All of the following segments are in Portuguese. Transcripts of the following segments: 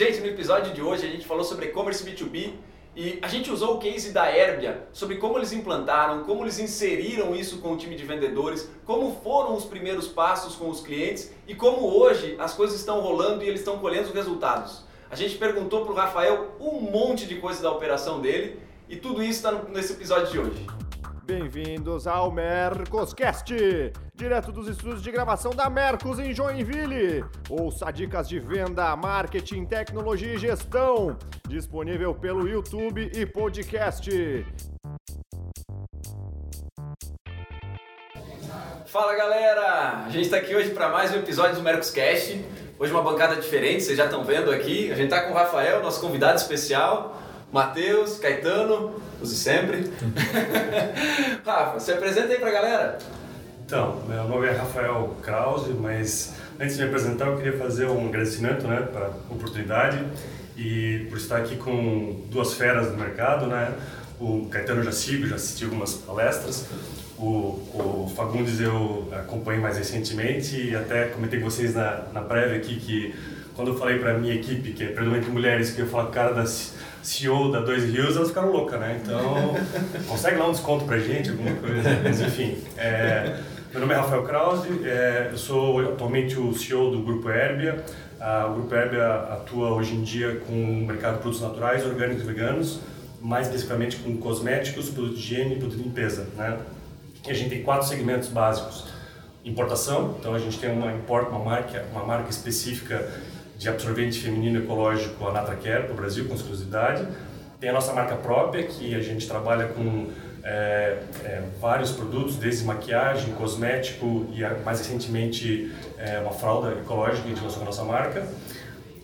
Gente, no episódio de hoje a gente falou sobre e-commerce B2B e a gente usou o case da Herbia sobre como eles implantaram, como eles inseriram isso com o time de vendedores, como foram os primeiros passos com os clientes e como hoje as coisas estão rolando e eles estão colhendo os resultados. A gente perguntou para o Rafael um monte de coisa da operação dele e tudo isso está nesse episódio de hoje. Bem-vindos ao Mercoscast, direto dos estúdios de gravação da Mercos em Joinville. Ouça dicas de venda, marketing, tecnologia e gestão, disponível pelo YouTube e podcast. Fala galera, a gente está aqui hoje para mais um episódio do Mercoscast. Hoje uma bancada diferente, vocês já estão vendo aqui. A gente está com o Rafael, nosso convidado especial. Matheus, Caetano, use sempre. Rafa, se apresenta aí pra galera. Então, meu nome é Rafael Krause, mas antes de me apresentar eu queria fazer um agradecimento né, para a oportunidade e por estar aqui com duas feras do mercado, né? O Caetano já sigo, já assisti algumas palestras. O, o Fagundes eu acompanhei mais recentemente e até comentei com vocês na, na prévia aqui que quando eu falei para minha equipe, que é predominante mulheres, que eu falo cara das CEO da Dois Rios, elas ficaram loucas, né? Então, consegue lá um desconto pra gente, alguma coisa. Mas enfim, é, meu nome é Rafael Krause, é, eu sou atualmente o CEO do Grupo Herbia. Ah, o Grupo Herbia atua hoje em dia com o mercado de produtos naturais, orgânicos e veganos, mais especificamente com cosméticos, produtos de higiene e produtos de limpeza, né? E a gente tem quatro segmentos básicos. Importação, então a gente tem uma importa, uma marca, uma marca específica de absorvente feminino ecológico, a Natracare, para o Brasil, com exclusividade. Tem a nossa marca própria, que a gente trabalha com é, é, vários produtos, desde maquiagem, cosmético e mais recentemente é, uma fralda ecológica que a gente lançou com a nossa marca.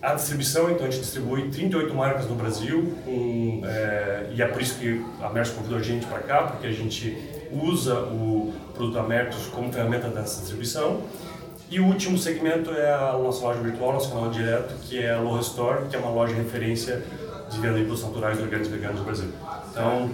A distribuição, então a gente distribui 38 marcas no Brasil com, é, e é por isso que a Mercos convidou a gente para cá, porque a gente usa o produto da Mercos como ferramenta dessa distribuição. E o último segmento é a nossa loja virtual, nosso canal direto, que é a Loja Store, que é uma loja de referência de venda de produtos naturais, orgânicos e veganos no Brasil. Então,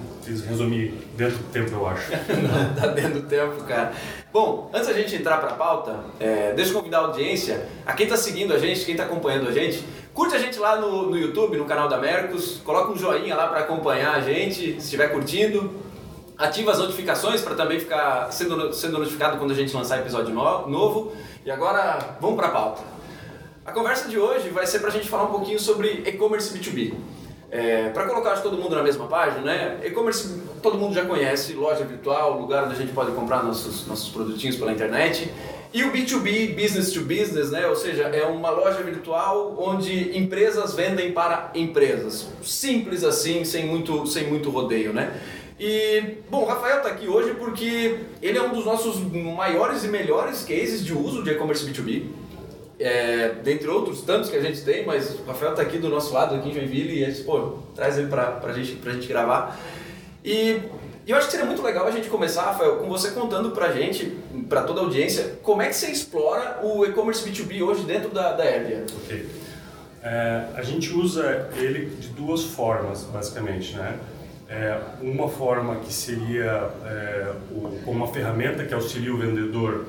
resumir dentro do tempo, eu acho. tá dentro do tempo, cara. Bom, antes da gente entrar para a pauta, é, deixa eu convidar a audiência, a quem está seguindo a gente, quem está acompanhando a gente, curte a gente lá no, no YouTube, no canal da Mercos, coloca um joinha lá para acompanhar a gente, se estiver curtindo. Ativa as notificações para também ficar sendo, sendo notificado quando a gente lançar episódio no, novo. E agora, vamos para a pauta. A conversa de hoje vai ser para a gente falar um pouquinho sobre e-commerce B2B. É, para colocar todo mundo na mesma página, né? E-commerce todo mundo já conhece, loja virtual, lugar onde a gente pode comprar nossos, nossos produtinhos pela internet. E o B2B, business to business, né? Ou seja, é uma loja virtual onde empresas vendem para empresas. Simples assim, sem muito, sem muito rodeio, né? E, bom, o Rafael está aqui hoje porque ele é um dos nossos maiores e melhores cases de uso de e-commerce B2B. É, dentre outros tantos que a gente tem, mas o Rafael está aqui do nosso lado, aqui em Joinville, e a gente, pô, traz ele para a gente, a gente gravar. E eu acho que seria muito legal a gente começar, Rafael, com você contando para a gente, para toda a audiência, como é que você explora o e-commerce B2B hoje dentro da, da Airbnb. Ok. É, a gente usa ele de duas formas, basicamente, né? É, uma forma que seria é, o, uma ferramenta que auxilia o vendedor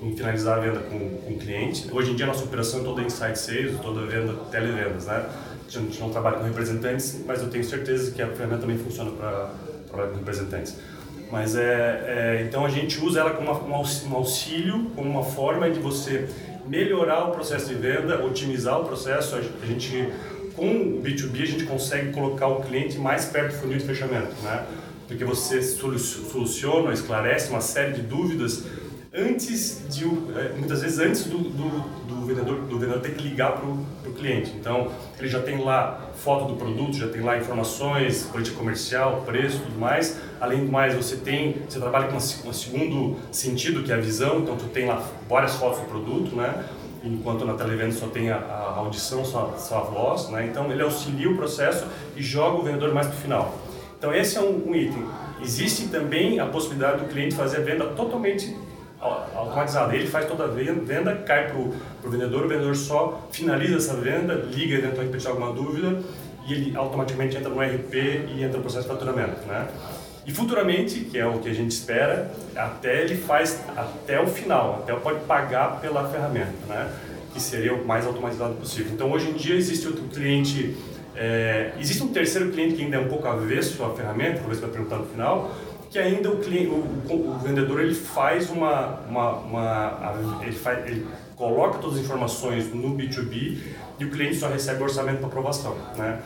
em finalizar a venda com, com o cliente. Hoje em dia nossa operação é toda inside sales, toda venda televendas, né? A gente não trabalha com representantes, mas eu tenho certeza que a ferramenta também funciona para trabalhar com representantes. Mas é, é, então a gente usa ela como uma, um auxílio, como uma forma de você melhorar o processo de venda, otimizar o processo. A gente com o B2B a gente consegue colocar o cliente mais perto do funil de fechamento, né? Porque você soluciona, esclarece uma série de dúvidas antes de é, muitas vezes antes do, do, do vendedor do vendedor ter que ligar para o cliente. Então ele já tem lá foto do produto, já tem lá informações, política comercial, preço, tudo mais. Além do mais, você tem você trabalha com um segundo sentido que é a visão. Então tu tem lá várias fotos do produto, né? Enquanto na televenda só tem a, a audição, só, só, a voz, né? Então ele auxilia o processo e joga o vendedor mais para o final. Então esse é um, um, item. Existe também a possibilidade do cliente fazer a venda totalmente automatizada. Ele faz toda a venda, cai para o vendedor, o vendedor só finaliza essa venda, liga eventualmente para tirar alguma dúvida e ele automaticamente entra no RP e entra no processo de faturamento, né? E futuramente, que é o que a gente espera, até ele faz até o final, até pode pagar pela ferramenta, né? que seria o mais automatizado possível. Então, hoje em dia, existe outro cliente, é, existe um terceiro cliente que ainda é um pouco avesso à ferramenta, talvez vai perguntar no final, que ainda o, cliente, o, o vendedor ele faz uma, uma, uma ele, faz, ele coloca todas as informações no B2B e o cliente só recebe o orçamento para aprovação, né?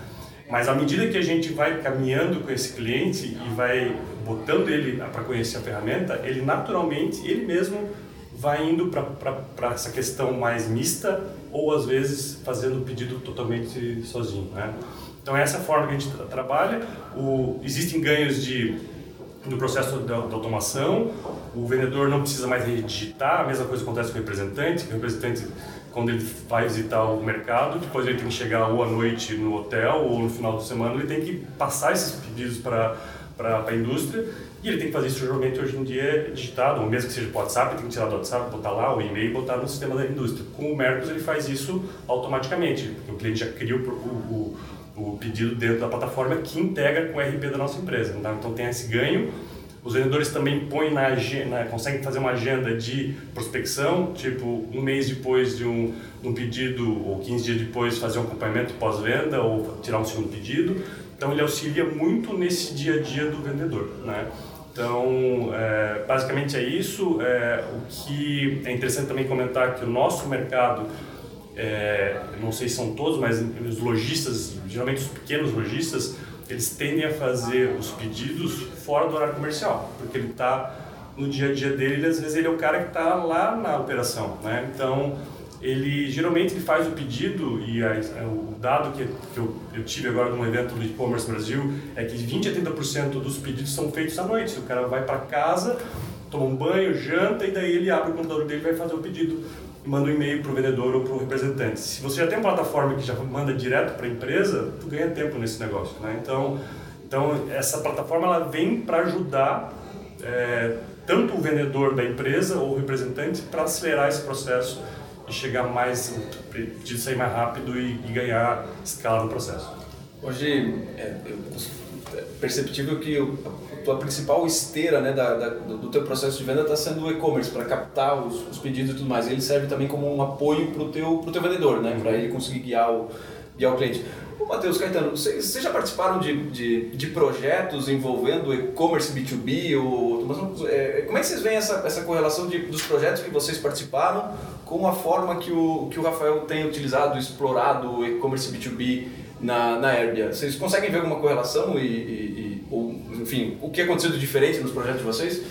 Mas à medida que a gente vai caminhando com esse cliente e vai botando ele para conhecer a ferramenta, ele naturalmente, ele mesmo vai indo para essa questão mais mista ou às vezes fazendo o pedido totalmente sozinho, né? Então essa é a forma que a gente tra trabalha. O, existem ganhos de no processo da, da, automação, o vendedor não precisa mais digitar, a mesma coisa acontece com o representante, o representante quando ele vai visitar o mercado, depois ele tem que chegar ou à noite no hotel ou no final de semana, ele tem que passar esses pedidos para para a indústria e ele tem que fazer isso geralmente hoje em dia digitado, ou mesmo que seja por WhatsApp, tem que tirar do WhatsApp, botar lá o e-mail botar no sistema da indústria. Com o Mercos ele faz isso automaticamente, porque o cliente já cria o, o, o, pedido dentro da plataforma que integra com o RP da nossa empresa. Então, então tem esse ganho os vendedores também põem na agenda, conseguem fazer uma agenda de prospecção, tipo um mês depois de um, um pedido ou 15 dias depois fazer um acompanhamento pós-venda ou tirar um segundo pedido. Então ele auxilia muito nesse dia a dia do vendedor, né? Então, é, basicamente é isso. É, o que é interessante também comentar que o nosso mercado, é, não sei se são todos, mas os lojistas, geralmente os pequenos lojistas, eles tendem a fazer os pedidos fora do horário comercial, porque ele está no dia a dia dele, às vezes ele é o cara que está lá na operação, né? Então, ele geralmente ele faz o pedido e a, a, o dado que, que eu, eu, tive agora num evento do e-commerce Brasil é que 20 a 30% dos pedidos são feitos à noite. O cara vai para casa, toma um banho, janta e daí ele abre o computador dele e vai fazer o pedido manda um e-mail para o vendedor ou para o representante. Se você já tem uma plataforma que já manda direto para a empresa, tu ganha tempo nesse negócio, né? Então, então essa plataforma ela vem para ajudar é, tanto o vendedor da empresa ou o representante para acelerar esse processo e chegar mais, de sair mais rápido e, e ganhar escala no processo. Hoje é, é perceptível que tua principal esteira né, da, da, do teu processo de venda está sendo o e-commerce, para captar os, os, pedidos e tudo mais. Ele serve também como um apoio para o teu, pro teu vendedor, né, para ele conseguir guiar o, guiar o cliente. Ô, Matheus Caetano, vocês, já participaram de, de, de projetos envolvendo e-commerce B2B? Ou, é, como é que vocês veem essa, essa correlação de, dos projetos que vocês participaram com a forma que o, que o Rafael tem utilizado, explorado o e-commerce B2B na, na Herbia? Vocês conseguem ver alguma correlação e, e enfim, o que aconteceu de diferente nos projetos de vocês?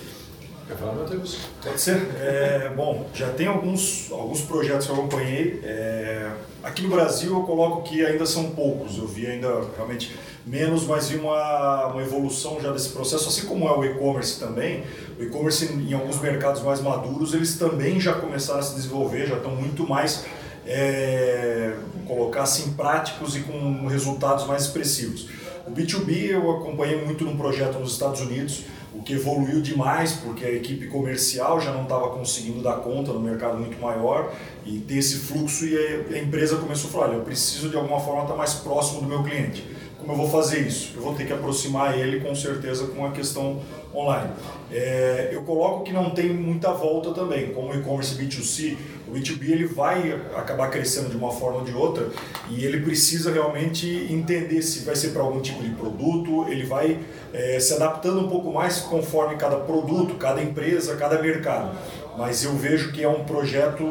Quer falar, Matheus? Pode ser. É, bom, já tem alguns, alguns projetos que eu acompanhei. É, aqui no Brasil eu coloco que ainda são poucos. Eu vi ainda realmente menos, mas vi uma, uma evolução já desse processo, assim como é o e-commerce também. O e-commerce em alguns mercados mais maduros, eles também já começaram a se desenvolver, já estão muito mais, é, colocar assim, práticos e com resultados mais expressivos. O B2B eu acompanhei muito num projeto nos Estados Unidos, o que evoluiu demais porque a equipe comercial já não estava conseguindo dar conta no mercado muito maior e ter esse fluxo e a empresa começou a falar, olha, eu preciso de alguma forma estar mais próximo do meu cliente. Como eu vou fazer isso? Eu vou ter que aproximar ele com certeza com a questão online. É, eu coloco que não tem muita volta também, como o e-commerce B2C, o B2B ele vai acabar crescendo de uma forma ou de outra e ele precisa realmente entender se vai ser para algum tipo de produto, ele vai é, se adaptando um pouco mais conforme cada produto, cada empresa, cada mercado. Mas eu vejo que é um projeto,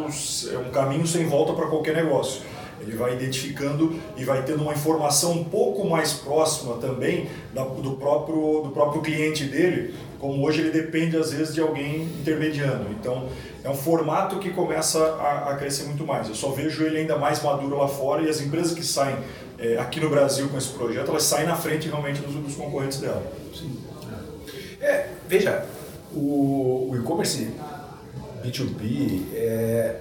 é um caminho sem volta para qualquer negócio. Ele vai identificando e vai tendo uma informação um pouco mais próxima também do próprio, do próprio cliente dele, como hoje ele depende às vezes de alguém intermediando. Então é um formato que começa a, a crescer muito mais. Eu só vejo ele ainda mais maduro lá fora e as empresas que saem é, aqui no Brasil com esse projeto, elas saem na frente realmente dos, dos concorrentes dela. Sim. É, veja, o, o e-commerce B2B é,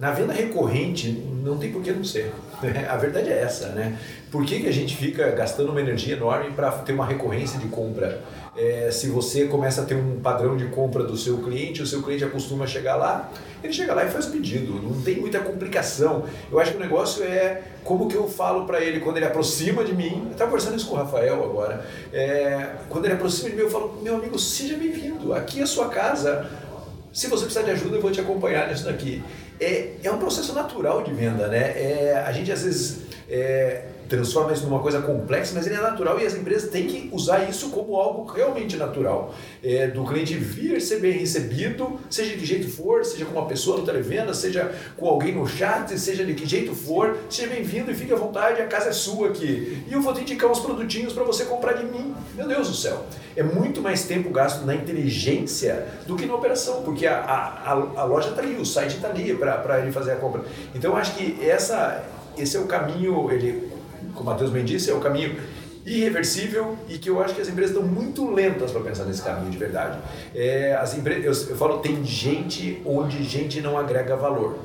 na venda recorrente, não tem por que não ser. A verdade é essa, né? Por que, que a gente fica gastando uma energia enorme para ter uma recorrência de compra? É, se você começa a ter um padrão de compra do seu cliente, o seu cliente acostuma chegar lá, ele chega lá e faz o pedido. Não tem muita complicação. Eu acho que o negócio é como que eu falo para ele quando ele aproxima de mim. Eu estava conversando isso com o Rafael agora. É, quando ele aproxima de mim, eu falo: meu amigo, seja bem-vindo. Aqui é a sua casa. Se você precisar de ajuda, eu vou te acompanhar nisso daqui. É, é um processo natural de venda, né? É, a gente às vezes é, transforma isso numa coisa complexa, mas ele é natural e as empresas têm que usar isso como algo realmente natural. É, do cliente vir ser bem recebido, seja de que jeito for, seja com uma pessoa no televenda, seja com alguém no chat, seja de que jeito for, seja bem-vindo e fique à vontade, a casa é sua aqui. E eu vou te indicar uns produtinhos para você comprar de mim. Meu Deus do céu. É muito mais tempo gasto na inteligência do que na operação, porque a, a, a loja está ali, o site está ali para ele fazer a compra. Então eu acho que essa, esse é o caminho, ele como o Matheus bem disse, é o caminho irreversível e que eu acho que as empresas estão muito lentas para pensar nesse caminho de verdade. É, as empresas, eu, eu falo, tem gente onde gente não agrega valor.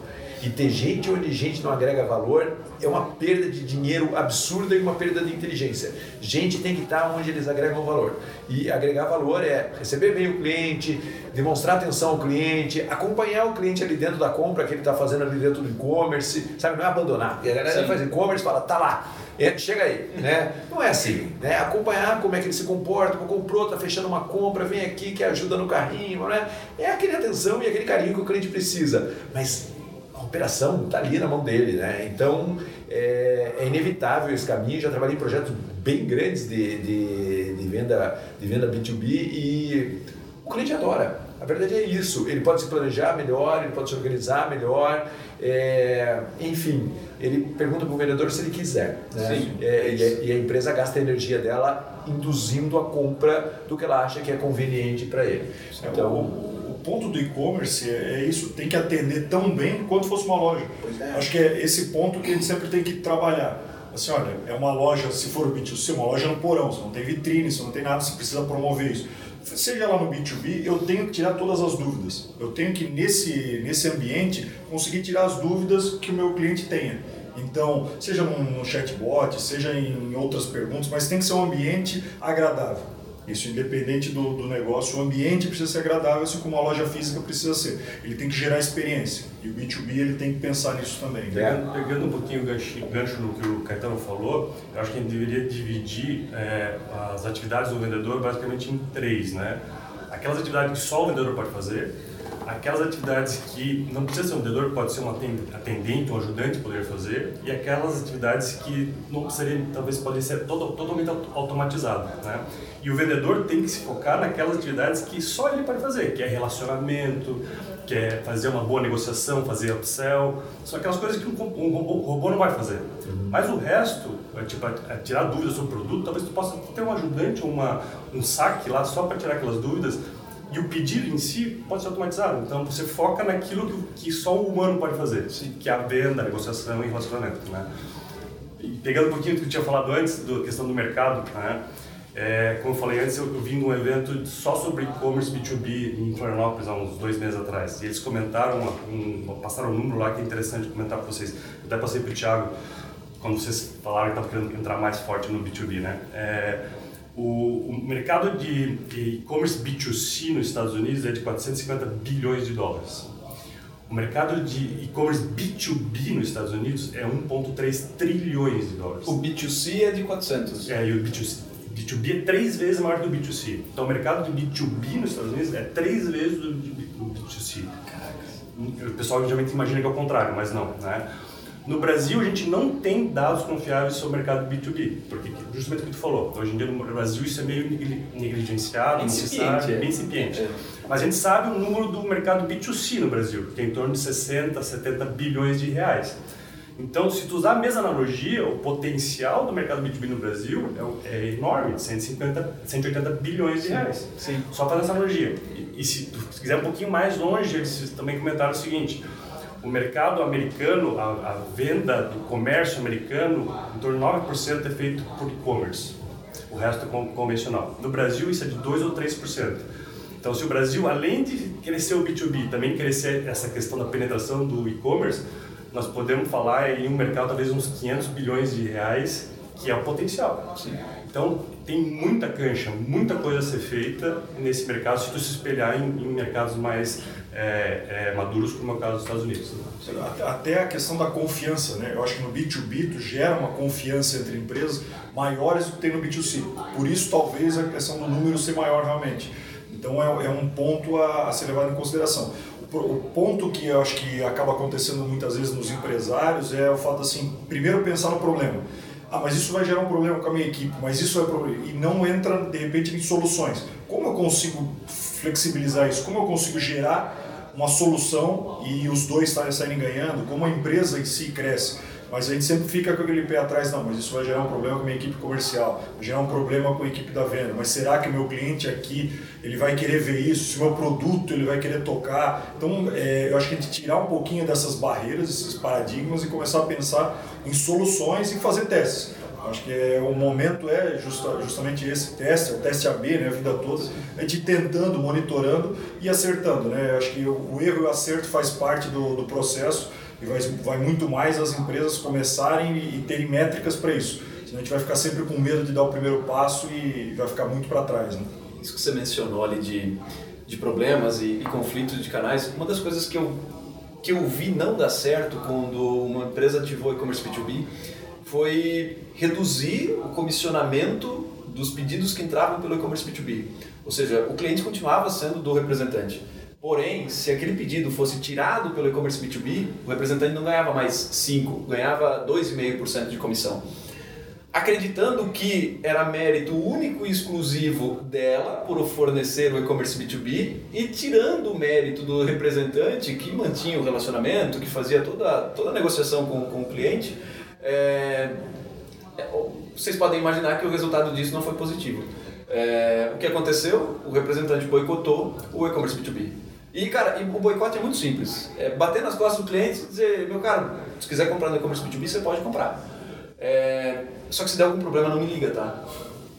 E ter gente onde gente não agrega valor é uma perda de dinheiro absurda e uma perda de inteligência. Gente tem que estar onde eles agregam valor. E agregar valor é receber bem o cliente, demonstrar atenção ao cliente, acompanhar o cliente ali dentro da compra que ele está fazendo ali dentro do e-commerce, sabe? Não é abandonar. E a galera faz e-commerce e fala, tá lá, é, chega aí, né? Não é assim, né? Acompanhar como é que ele se comporta, comprou, tá fechando uma compra, vem aqui que ajuda no carrinho, né? É aquele atenção e aquele carinho que o cliente precisa. Mas operação está ali na mão dele, né? Então é, é, inevitável esse caminho. Já trabalhei em projetos bem grandes de, de, de, venda, de venda B2B e o cliente adora. A verdade é isso. Ele pode se planejar melhor, ele pode se organizar melhor, é, enfim, ele pergunta para o vendedor se ele quiser. Né? Sim, é, e, a, empresa gasta a energia dela induzindo a compra do que ela acha que é conveniente para ele. Então, ponto do e-commerce é, é isso, tem que atender tão bem quanto fosse uma loja. É. Acho que é esse ponto que a gente sempre tem que trabalhar. Assim, olha, é uma loja, se for o B2C, uma loja no porão, você não tem vitrine, você não tem nada, você precisa promover isso. Seja lá no B2B, eu tenho que tirar todas as dúvidas. Eu tenho que, nesse, nesse ambiente, conseguir tirar as dúvidas que o meu cliente tenha. Então, seja num chatbot, seja em outras perguntas, mas tem que ser um ambiente agradável. Isso independente do, do negócio, o ambiente precisa ser agradável, assim como a loja física precisa ser. Ele tem que gerar experiência. E o B2B ele tem que pensar nisso também. Pegando, pegando um pouquinho o gancho, gancho no que o Caetano falou, eu acho que a gente deveria dividir é, as atividades do vendedor basicamente em três. Né? Aquelas atividades que só o vendedor pode fazer, aquelas atividades que não precisa ser um vendedor, pode ser um atendente, um ajudante poder fazer, e aquelas atividades que não seriam, talvez podem ser todo, totalmente automatizadas, né? E o vendedor tem que se focar naquelas atividades que só ele pode fazer, que é relacionamento, que é fazer uma boa negociação, fazer upsell, são aquelas coisas que um, um, robô, robô, não vai fazer. Uhum. Mas o resto, é, tipo, é tirar dúvidas sobre o produto, talvez tu possa ter um ajudante, uma, um saque lá só para tirar aquelas dúvidas, e o pedido em si pode ser automatizado. Então você foca naquilo que, só o humano pode fazer, que é a venda, a negociação e relacionamento. Né? E pegando um pouquinho do que eu tinha falado antes, da questão do mercado, né? É, como eu falei antes, eu, eu vim de um evento só sobre e-commerce B2B em Florianópolis há uns dois meses atrás. E eles comentaram, um, passaram um número lá que é interessante comentar para vocês. Eu até passei para o Thiago, quando vocês falaram que estavam querendo entrar mais forte no B2B, né? É, o, o mercado de e-commerce B2C nos Estados Unidos é de 450 bilhões de dólares. O mercado de e-commerce B2B nos Estados Unidos é 1,3 trilhões de dólares. O B2C é de 400. É, e o B2C, B2B é três vezes maior que o B2C. Então o mercado de B2B nos Estados Unidos é três vezes do, do B2C. Caraca. O pessoal geralmente imagina que é o contrário, mas não. Né? No Brasil, a gente não tem dados confiáveis sobre o mercado B2B, porque justamente o que tu falou, hoje em dia no Brasil isso é meio negligenciado, incipiente, é. bem incipiente. É. Mas a gente sabe o número do mercado B2C no Brasil, que é em torno de 60, 70 bilhões de reais. Então, se tu usar a mesma analogia, o potencial do mercado B2B no Brasil é, é enorme, 150, 180 bilhões de reais. Sim. Só fazendo essa analogia. E, e se tu quiser um pouquinho mais longe, eles também comentaram o seguinte, o mercado americano, a, a venda do comércio americano, em torno de 9% é feito por e-commerce. O resto é convencional. No Brasil, isso é de 2 ou 3%. Então, se o Brasil, além de crescer o B2B, também crescer essa questão da penetração do e-commerce, nós podemos falar em um mercado talvez uns 500 bilhões de reais, que é o potencial. Sim. Então, tem muita cancha, muita coisa a ser feita nesse mercado se tu se espelhar em, em mercados mais é, é, maduros, como é o caso dos Estados Unidos. Até a questão da confiança, né? Eu acho que no B2B tu gera uma confiança entre empresas maiores do que tem no B2C. Por isso, talvez, a questão do número ser maior realmente. Então, é, é um ponto a, a ser levado em consideração. o ponto que eu acho que acaba acontecendo muitas vezes nos empresários é o fato assim, primeiro pensar no problema. Ah, mas isso vai gerar um problema com a minha equipe, mas isso é problema. E não entra, de repente, em soluções. Como eu consigo flexibilizar isso? Como eu consigo gerar uma solução e os dois saírem ganhando? Como a empresa em si cresce? Mas a gente sempre fica com aquele pé atrás, não, mas isso vai gerar um problema com a minha equipe comercial, vai gerar um problema com a equipe da venda, mas será que o meu cliente aqui, ele vai querer ver isso? Se o meu produto, ele vai querer tocar? Então, é, eu acho que a gente tirar um pouquinho dessas barreiras, esses paradigmas e começar a pensar em soluções e fazer testes. Acho que é, o momento é justa, justamente esse teste, o teste AB, né, a vida toda, a gente tentando, monitorando e acertando. Né? Acho que o, o erro e o acerto faz parte do, do processo e vai, vai muito mais as empresas começarem e, terem métricas para isso. Senão a gente vai ficar sempre com medo de dar o primeiro passo e vai ficar muito para trás. Né? Isso que você mencionou ali de, de problemas e, e conflitos de canais, uma das coisas que eu, que eu vi não dar certo quando uma empresa ativou e-commerce B2B foi reduzir o comissionamento dos pedidos que entravam pelo e-commerce B2B. Ou seja, o cliente continuava sendo do representante. Porém, se aquele pedido fosse tirado pelo e-commerce B2B, o representante não ganhava mais 5, ganhava 2,5% de comissão. Acreditando que era mérito único e exclusivo dela por fornecer o e-commerce B2B e tirando o mérito do representante que mantinha o relacionamento, que fazia toda, toda a negociação com, com o cliente, é, é vocês podem imaginar que o resultado disso não foi positivo. É, o que aconteceu? O representante boicotou o e-commerce B2B. E, cara, o boicote é muito simples. É bater nas costas do cliente e dizer, meu caro, se quiser comprar no e-commerce B2B, você pode comprar. É, só que se der algum problema, não me liga, tá?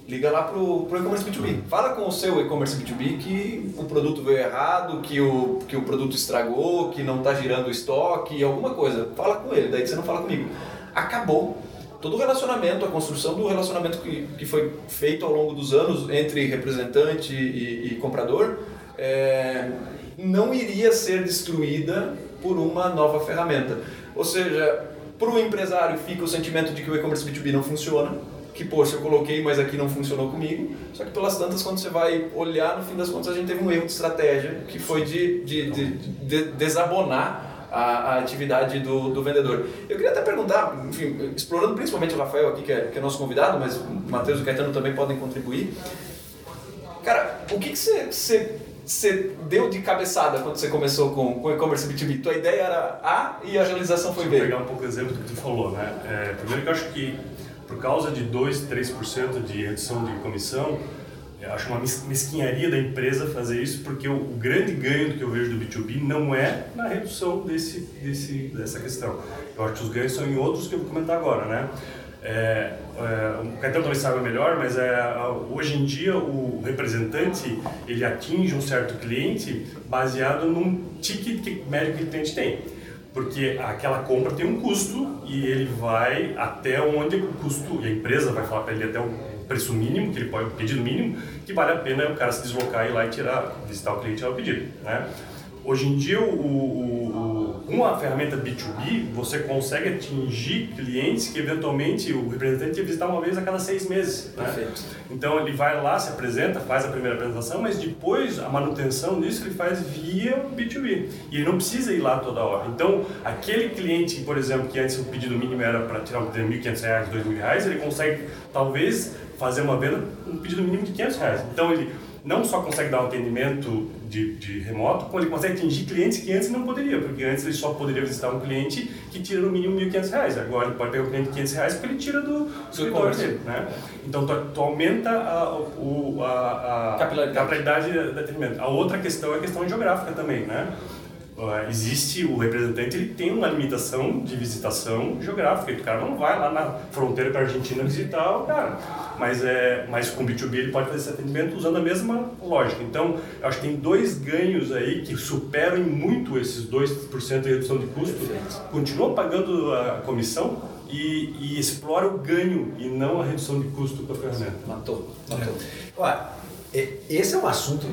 Liga lá pro, pro e-commerce B2B. Fala com o seu e-commerce B2B que o produto veio errado, que o, que o produto estragou, que não está girando o estoque, alguma coisa. Fala com ele, daí você não fala comigo. Acabou todo o relacionamento, a construção do relacionamento que, que foi feito ao longo dos anos entre representante e, e comprador. É, não iria ser destruída por uma nova ferramenta. Ou seja, para o empresário fica o sentimento de que o e-commerce B2B não funciona, que, poxa, eu coloquei, mas aqui não funcionou comigo. Só que pelas tantas, quando você vai olhar, no fim das contas, a gente teve um erro de estratégia, que foi de, de, de, de desabonar a, a, atividade do, do vendedor. Eu queria até perguntar, enfim, explorando principalmente o Rafael aqui, que é, que é nosso convidado, mas o Matheus e o Caetano também podem contribuir. Cara, o que, que você, você você deu de cabeçada quando você começou com o e-commerce B2B? Tua ideia era A e a realização foi B. Vou pegar um pouco o exemplo do que tu falou, né? É, primeiro que eu acho que por causa de 2, 3% de redução de comissão, eu acho uma mesquinharia da empresa fazer isso, porque o, o, grande ganho do que eu vejo do B2B não é na redução desse, desse, dessa questão. Eu acho que os ganhos são em outros que eu vou comentar agora, né? É, é, o Caetano talvez saiba melhor, mas é, hoje em dia o representante ele atinge um certo cliente baseado num ticket que médio que o cliente tem. Porque aquela compra tem um custo e ele vai até onde o custo, e a empresa vai falar para ele até o preço mínimo, que ele pode, o pedido mínimo, que vale a pena o cara se deslocar e ir lá e tirar, visitar o cliente e tirar o pedido. Né? Hoje em dia, o, o, com a ferramenta B2B, você consegue atingir clientes que eventualmente o representante ia visitar uma vez a cada seis meses. Né? Perfeito. Então ele vai lá, se apresenta, faz a primeira apresentação, mas depois a manutenção disso ele faz via B2B. E ele não precisa ir lá toda hora. Então, aquele cliente, por exemplo, que antes o pedido mínimo era para tirar um pedido de R$ 1.500, R$ 2.000, ele consegue talvez fazer uma venda um pedido mínimo de 500 reais. Então ele não só consegue dar um atendimento de, de, remoto, como ele consegue atingir clientes que antes não poderia, porque antes ele só poderia visitar um cliente que tira no mínimo R$ 1.500. Agora ele pode pegar um cliente de 500 reais porque ele tira do escritório dele. Né? Então tu, tu aumenta a, o, a, a capilaridade, capilaridade do atendimento. A outra questão é a questão geográfica também. Né? Existe o representante ele tem uma limitação de visitação geográfica. O cara não vai lá na fronteira com a Argentina visitar o cara. Mas é mas com B2B ele pode fazer esse atendimento usando a mesma lógica. Então eu acho que tem dois ganhos aí que superam muito esses 2% de redução de custo. Continua pagando a comissão e, e, explora o ganho e não a redução de custo da ferramenta. Matou matou. É. esse é um assunto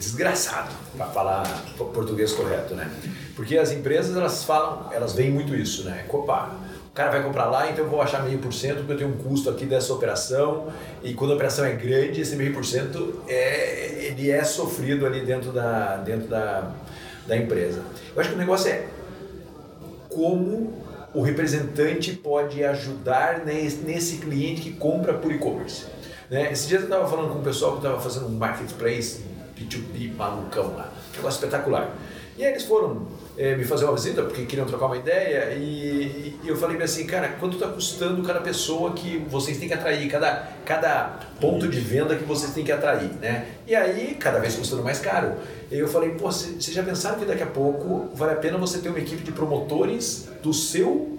desgraçado, para falar português correto, né? Porque as empresas, elas falam, elas veem muito isso, né? Opa, o cara vai comprar lá, então eu vou achar meio por cento porque eu tenho um custo aqui dessa operação e quando a operação é grande, esse meio por cento é, ele é sofrido ali dentro da, dentro da, da empresa. Eu acho que o negócio é como o representante pode ajudar nesse cliente que compra por e-commerce. Né? Esse dia eu estava falando com o pessoal que estava fazendo um marketplace B2B malucão lá, negócio espetacular. E aí eles foram é, me fazer uma visita porque queriam trocar uma ideia e, e eu falei assim, cara, quanto está custando cada pessoa que vocês têm que atrair, cada, cada ponto de venda que vocês têm que atrair, né? E aí, cada vez custando mais caro. E eu falei, pô, vocês já pensaram que daqui a pouco vale a pena você ter uma equipe de promotores do seu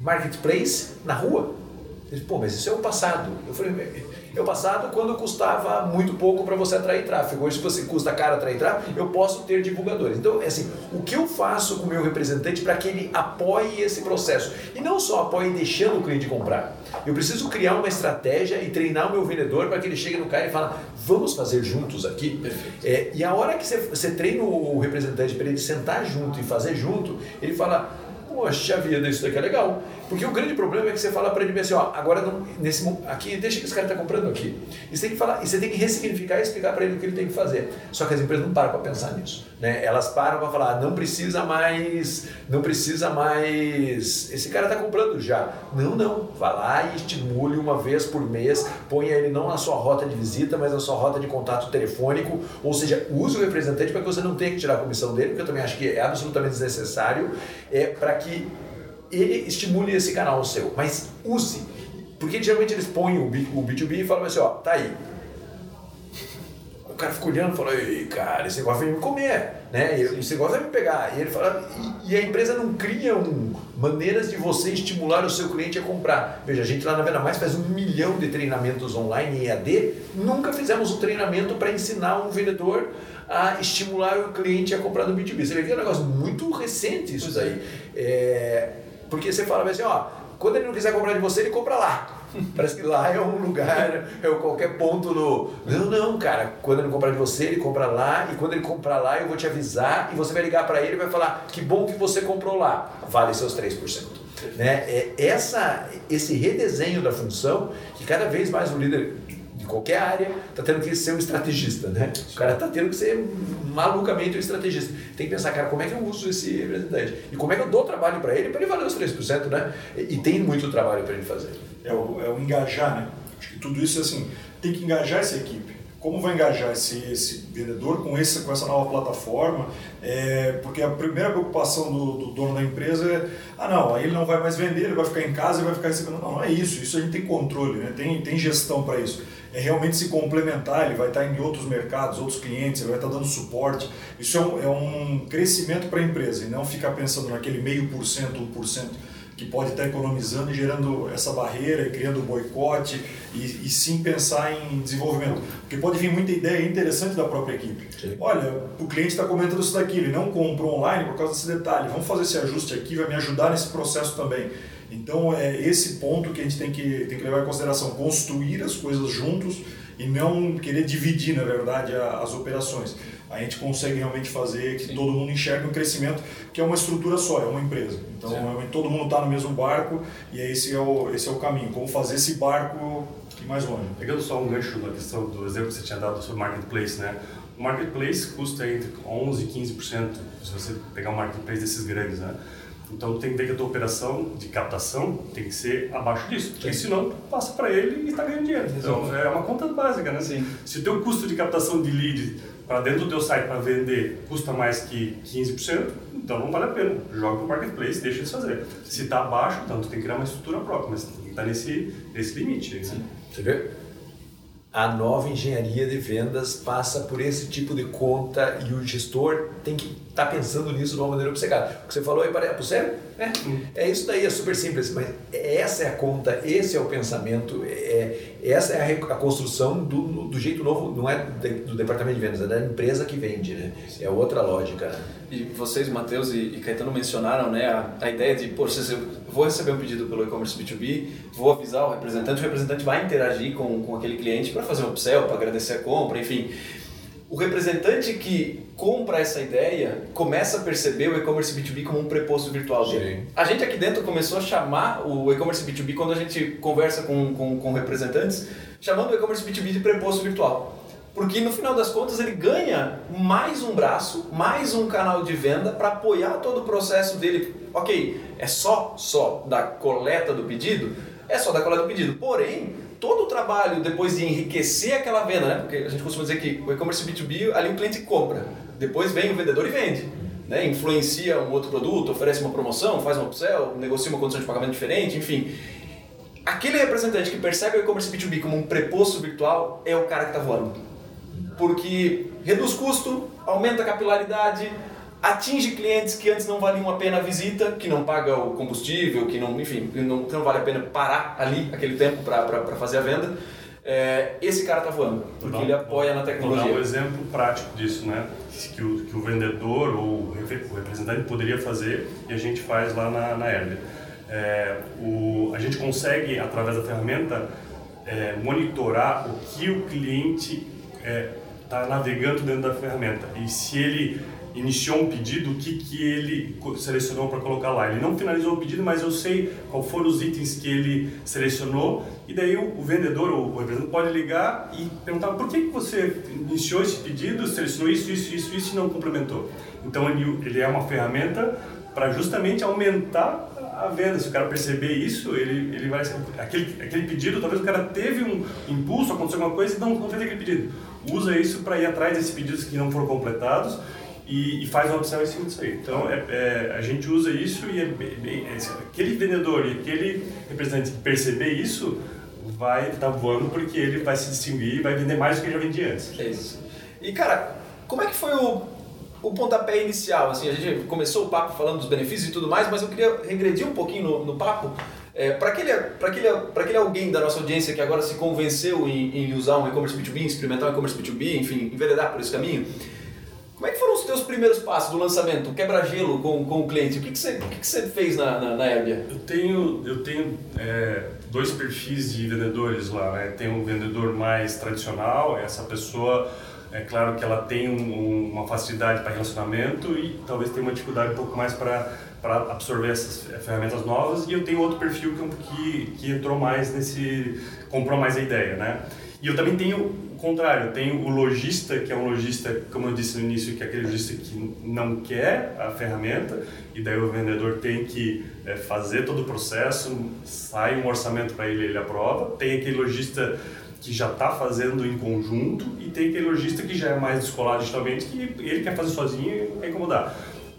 marketplace na rua? Ele, pô, mas isso é o passado. Eu falei, é o passado quando custava muito pouco para você atrair tráfego. Hoje, se você custa caro atrair tráfego, eu posso ter divulgadores. Então, é assim, o que eu faço com o meu representante para que ele apoie esse processo? E não só apoie deixando o cliente comprar. Eu preciso criar uma estratégia e treinar o meu vendedor para que ele chegue no cara e fale, vamos fazer juntos aqui? É, e a hora que você, você treina o representante para ele sentar junto e fazer junto, ele fala, poxa vida, isso daqui é legal. Porque o grande problema é que você fala para ele assim, ó, agora não, nesse aqui, deixa que esse cara está comprando aqui. E você tem que falar, e você tem que ressignificar e explicar para ele o que ele tem que fazer. Só que as empresas não param para pensar nisso, né? Elas param para falar, não precisa mais, não precisa mais. Esse cara está comprando já. Não, não. Vá lá e estimule uma vez por mês, ponha ele não na sua rota de visita, mas na sua rota de contato telefônico, ou seja, use o representante para que você não tenha que tirar a comissão dele, porque eu também acho que é absolutamente desnecessário, é para que ele estimule esse canal seu, mas use. Porque geralmente eles põem o B2B e falam assim, ó, tá aí. O cara fica olhando e fala, ei, cara, esse negócio vai me comer, né? Esse negócio vai me pegar. E ele fala, e, e a empresa não cria um, maneiras de você estimular o seu cliente a comprar. Veja, a gente lá na Venda Mais faz um milhão de treinamentos online em EAD, nunca fizemos um treinamento para ensinar um vendedor a estimular o cliente a comprar no B2B. Você vê que é um negócio muito recente isso daí. É, porque você fala assim, ó, quando ele não quiser comprar de você, ele compra lá. Parece que lá é um lugar, é qualquer ponto no. Não, não, cara. Quando ele comprar de você, ele compra lá. E quando ele comprar lá, eu vou te avisar. E você vai ligar para ele e vai falar: que bom que você comprou lá. Vale seus 3%. Né? É essa, esse redesenho da função que cada vez mais o líder de qualquer área, está tendo que ser um estrategista, né? O cara está tendo que ser malucamente um estrategista. Tem que pensar, cara, como é que eu uso esse representante? E como é que eu dou trabalho para ele para ele valer os 3%, né? E tem muito trabalho para ele fazer. É o, é o engajar, né? Acho que tudo isso, assim, tem que engajar essa equipe como vai engajar esse, esse vendedor com, esse, com essa nova plataforma? É, porque a primeira preocupação do, do, dono da empresa é: ah, não, aí ele não vai mais vender, ele vai ficar em casa e vai ficar recebendo. Não, não é isso, isso a gente tem controle, né? tem, tem gestão para isso. É realmente se complementar, ele vai estar em outros mercados, outros clientes, ele vai estar dando suporte. Isso é um, é um crescimento para a empresa e não ficar pensando naquele meio por cento, um por cento que pode estar economizando e gerando essa barreira e criando boicote e, e, sim pensar em desenvolvimento. Porque pode vir muita ideia interessante da própria equipe. Sim. Olha, o cliente está comentando isso daqui, ele não comprou online por causa desse detalhe. Vamos fazer esse ajuste aqui, vai me ajudar nesse processo também. Então é esse ponto que a gente tem que, tem que levar em consideração, construir as coisas juntos e não querer dividir, na verdade, as operações a gente consegue realmente fazer que Sim. todo mundo enxergue um crescimento que é uma estrutura só, é uma empresa. Então Sim. todo mundo está no mesmo barco e esse é, o, esse é o caminho. Como fazer esse barco ir mais longe. Pegando só um gancho na questão do exemplo que você tinha dado sobre marketplace, né? O marketplace custa entre 11% e 15% se você pegar um marketplace desses grandes, né? Então tem que ver que a tua operação de captação tem que ser abaixo disso, porque senão tu passa para ele e está ganhando dinheiro. Então é uma conta básica, né? Sim. Se o teu custo de captação de lead para dentro do teu site para vender custa mais que 15%, então não vale a pena. Joga o marketplace, deixa eles fazer. Se está abaixo, então tu tem que criar uma estrutura própria, mas tem que estar tá nesse, nesse limite. Né? Sim. Você vê? A nova engenharia de vendas passa por esse tipo de conta e o gestor tem que estar tá pensando nisso de uma maneira obcecada. O que você falou aí, para sério? É, é isso daí, é super simples, mas essa é a conta, esse é o pensamento, é, essa é a, a construção do, do, jeito novo, não é do departamento de vendas, é da empresa que vende, né? É outra lógica. Né? E vocês, Matheus e, Caetano, mencionaram né, a, a ideia de, poxa, eu vou receber um pedido pelo e-commerce B2B, vou avisar o representante, o representante vai interagir com, com aquele cliente para fazer um upsell, para agradecer a compra, enfim o representante que compra essa ideia começa a perceber o e-commerce B2B como um preposto virtual dele. Sim. A gente aqui dentro começou a chamar o e-commerce B2B quando a gente conversa com, com, com representantes, chamando o e-commerce B2B de preposto virtual. Porque no final das contas ele ganha mais um braço, mais um canal de venda para apoiar todo o processo dele. Ok, é só só da coleta do pedido, é só da coleta do pedido. Porém, todo o trabalho depois de enriquecer aquela venda, né? Porque a gente costuma dizer que o e-commerce B2B ali o cliente compra, depois vem o vendedor e vende. Né? Influencia um outro produto, oferece uma promoção, faz um upsell, negocia uma condição de pagamento diferente, enfim. Aquele representante que percebe o e-commerce B2B como um preposto virtual é o cara que está voando. Porque reduz custo, aumenta a capilaridade, atinge clientes que antes não valiam a pena a visita, que não paga o combustível, que não, enfim, que não, que não vale a pena parar ali aquele tempo para fazer a venda. É, esse cara está voando, porque ele apoia na tecnologia. Vou dar um exemplo prático disso, né? Que o, que o vendedor ou o representante poderia fazer e a gente faz lá na, na é, o, a gente consegue, através da ferramenta, é, monitorar o que o cliente está é, navegando dentro da ferramenta. E se ele iniciou um pedido, o que, que ele selecionou para colocar lá. Ele não finalizou o pedido, mas eu sei qual foram os itens que ele selecionou e daí o, o vendedor ou o representante pode ligar e perguntar por que, que você iniciou esse pedido, selecionou isso, isso, isso, isso e não complementou. Então ele, ele é uma ferramenta para justamente aumentar a venda. Se o cara perceber isso, ele, ele vai. Aquele, aquele pedido, talvez o cara teve um impulso, aconteceu alguma coisa e não, não fez aquele pedido. Usa isso para ir atrás desses pedidos que não foram completados e, e faz uma opção em cima disso aí. Então, é, é, a gente usa isso e é bem, é, aquele vendedor e aquele representante perceber isso vai estar tá voando porque ele vai se distinguir e vai vender mais do que ele já vendia antes. É isso. E, cara, como é que foi o o pontapé inicial, assim, a gente começou o papo falando dos benefícios e tudo mais, mas eu queria regredir um pouquinho no, no papo. É, para aquele, aquele, aquele alguém da nossa audiência que agora se convenceu em, em usar um e-commerce B2B, experimentar um e-commerce B2B, enfim, enveredar por esse caminho, como é que foram os teus primeiros passos do lançamento, quebra-gelo com, com o cliente? O que, que, você, o que, que você fez na, na, na? Eu tenho, eu tenho é, dois perfis de vendedores lá. Né? Tem um vendedor mais tradicional, essa pessoa é claro que ela tem um, uma facilidade para relacionamento e talvez tenha uma dificuldade um pouco mais para para absorver essas ferramentas novas e eu tenho outro perfil que, que entrou mais nesse comprou mais a ideia né e eu também tenho contrário tenho o lojista que é um lojista como eu disse no início que é aquele lojista que não quer a ferramenta e daí o vendedor tem que é, fazer todo o processo sai um orçamento para ele ele aprova tem aquele lojista que já está fazendo em conjunto e tem aquele lojista que já é mais descolado digitalmente que ele quer fazer sozinho e quer incomodar.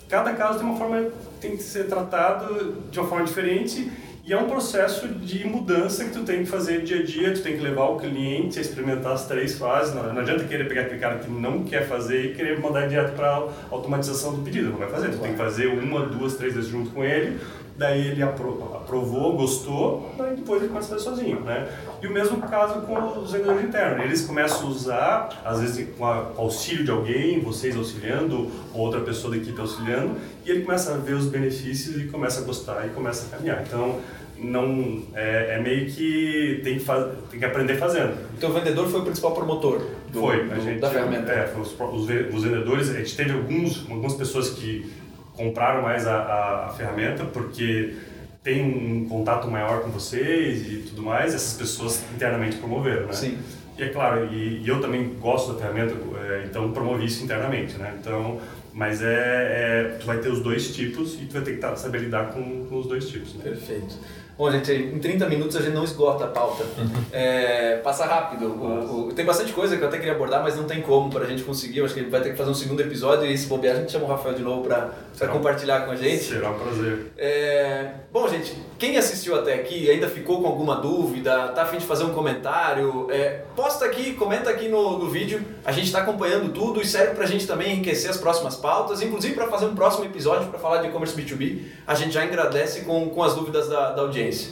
Cada caso tem uma forma tem que ser tratado de uma forma diferente e é um processo de mudança que tu tem que fazer dia a dia, tu tem que levar o cliente a experimentar as três fases. Não, não adianta querer pegar aquele cara que não quer fazer e querer mandar direto para automatização do pedido, não vai fazer. Tu tem que fazer uma, duas, três vezes junto com ele daí ele aprovou, gostou, daí depois ele começa a fazer sozinho, né? E o mesmo caso com os vendedores internos, eles começam a usar, às vezes com o auxílio de alguém, vocês auxiliando, ou outra pessoa da equipe auxiliando, e ele começa a ver os benefícios e começa a gostar e começa a caminhar. Então, não é, é meio que tem que, faz, tem que aprender fazendo. Então o vendedor foi o principal promotor do, foi, do, gente, da ferramenta. É, os, os, os vendedores, a gente teve alguns, algumas pessoas que compraram mais a, a, a, ferramenta porque tem um contato maior com vocês e tudo mais, essas pessoas internamente promoveram, né? Sim. E é claro, e, e eu também gosto da ferramenta, é, então promovi isso internamente, né? Então, mas é, é, tu vai ter os dois tipos e tu vai ter que tá, saber lidar com, com os dois tipos. Né? Perfeito. Bom, gente, em 30 minutos a gente não esgota a pauta. É, passa rápido. O, o, tem bastante coisa que eu até queria abordar, mas não tem como para a gente conseguir. Eu acho que ele vai ter que fazer um segundo episódio e se bobear a gente chama o Rafael de novo para compartilhar com a gente. Será um prazer. É, bom, gente, quem assistiu até aqui ainda ficou com alguma dúvida, tá afim de fazer um comentário, é, posta aqui, comenta aqui no, no vídeo. A gente está acompanhando tudo e serve para a gente também enriquecer as próximas pautas, inclusive para fazer um próximo episódio para falar de e-commerce B2B. A gente já agradece com, com as dúvidas da, da audiência.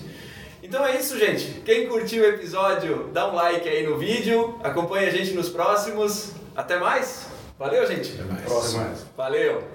Então é isso, gente. Quem curtiu o episódio, dá um like aí no vídeo, acompanha a gente nos próximos. Até mais. Valeu, gente. Até mais. Próximo. Valeu.